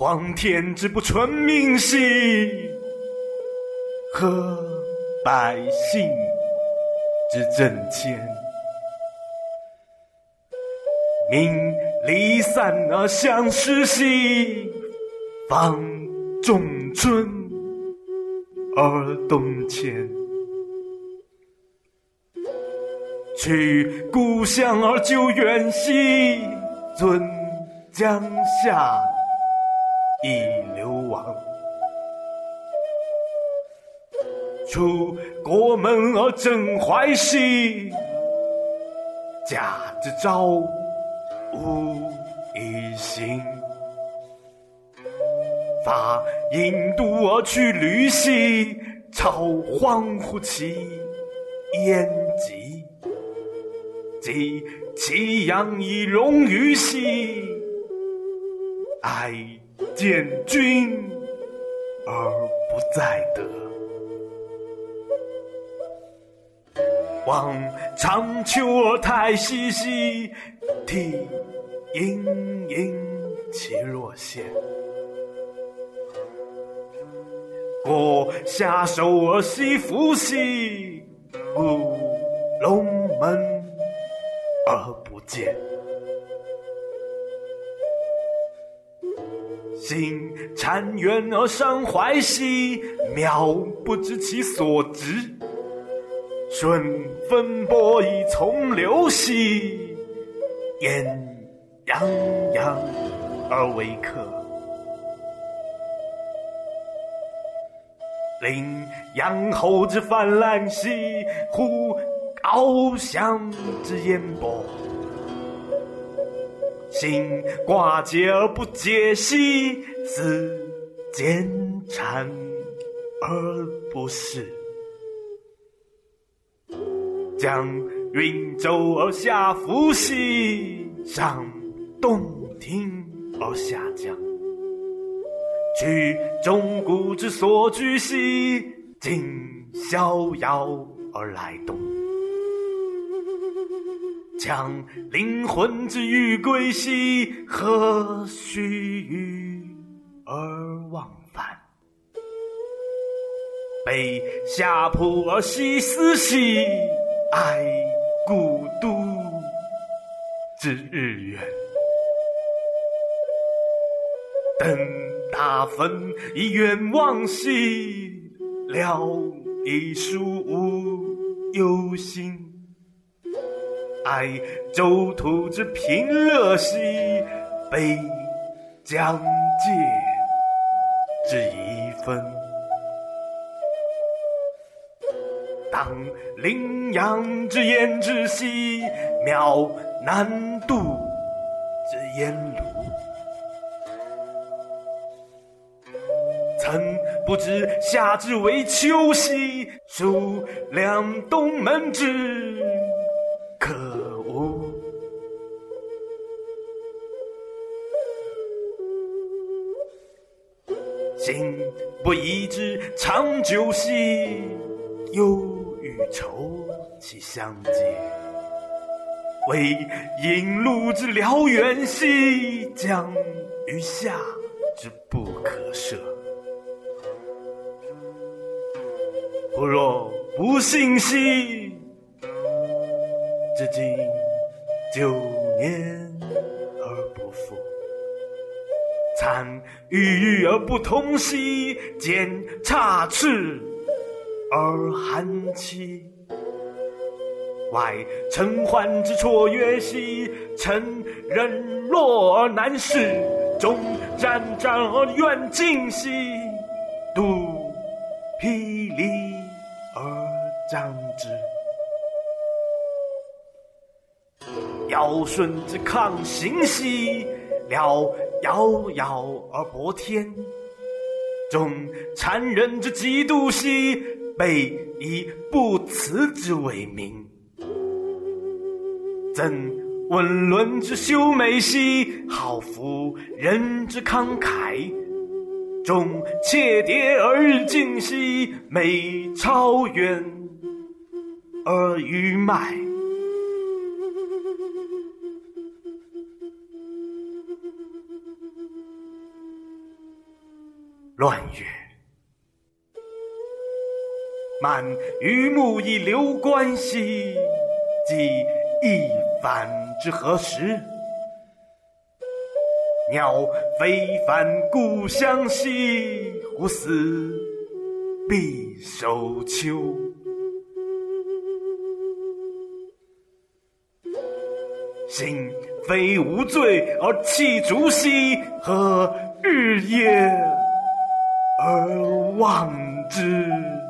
皇天之不纯命兮，和百姓之正谦。民离散而相失兮，方仲春而东迁。去故乡而救远兮，尊江夏以流亡。出国门而振怀兮，驾之昭无一心。发引渡而去旅兮，超荒乎其焉极。及其阳以荣于兮，哀见君而不在得。望长丘而太息兮，涕盈盈其若现。过夏收而西服兮，故龙门。而不见，心禅远而伤怀兮，渺不知其所值。顺风波以从流兮，焉洋洋而为客。临阳后之泛滥兮，忽？翱翔之烟波，心寡结而不解兮，思蹇谗而不适。将云舟而下浮兮，上洞庭而下江。去钟鼓之所居兮，今逍遥而来东。将灵魂之欲归兮，何须臾而忘返？悲下仆而西思兮，哀故都之日远。登大坟以远望兮，聊以书无忧心。哀周土之平乐兮，悲疆界之遗分。当羚羊之焉知兮，渺南渡之焉庐。曾不知夏之为秋兮，属两东门之。可恶！心不移之长久兮，忧与愁其相接。为引路之辽远兮，将于下之不可涉。不若不信兮。至今九年而不复，参郁郁而不同兮，见插翅而寒栖。外承欢之绰约兮，臣忍落而难事，中战战而远近兮，度霹雳而将之。尧舜之抗行兮，辽遥遥而博天；中谗人之嫉妒兮，备以不辞之为名；曾问伦之修美兮，好服人之慷慨；中切迭而日进兮，美超远。而愚迈。乱月。满于木以留关兮，即一反之何时？鸟飞返故乡兮，胡思必守秋。心非无罪而弃竹兮，何日夜而望之？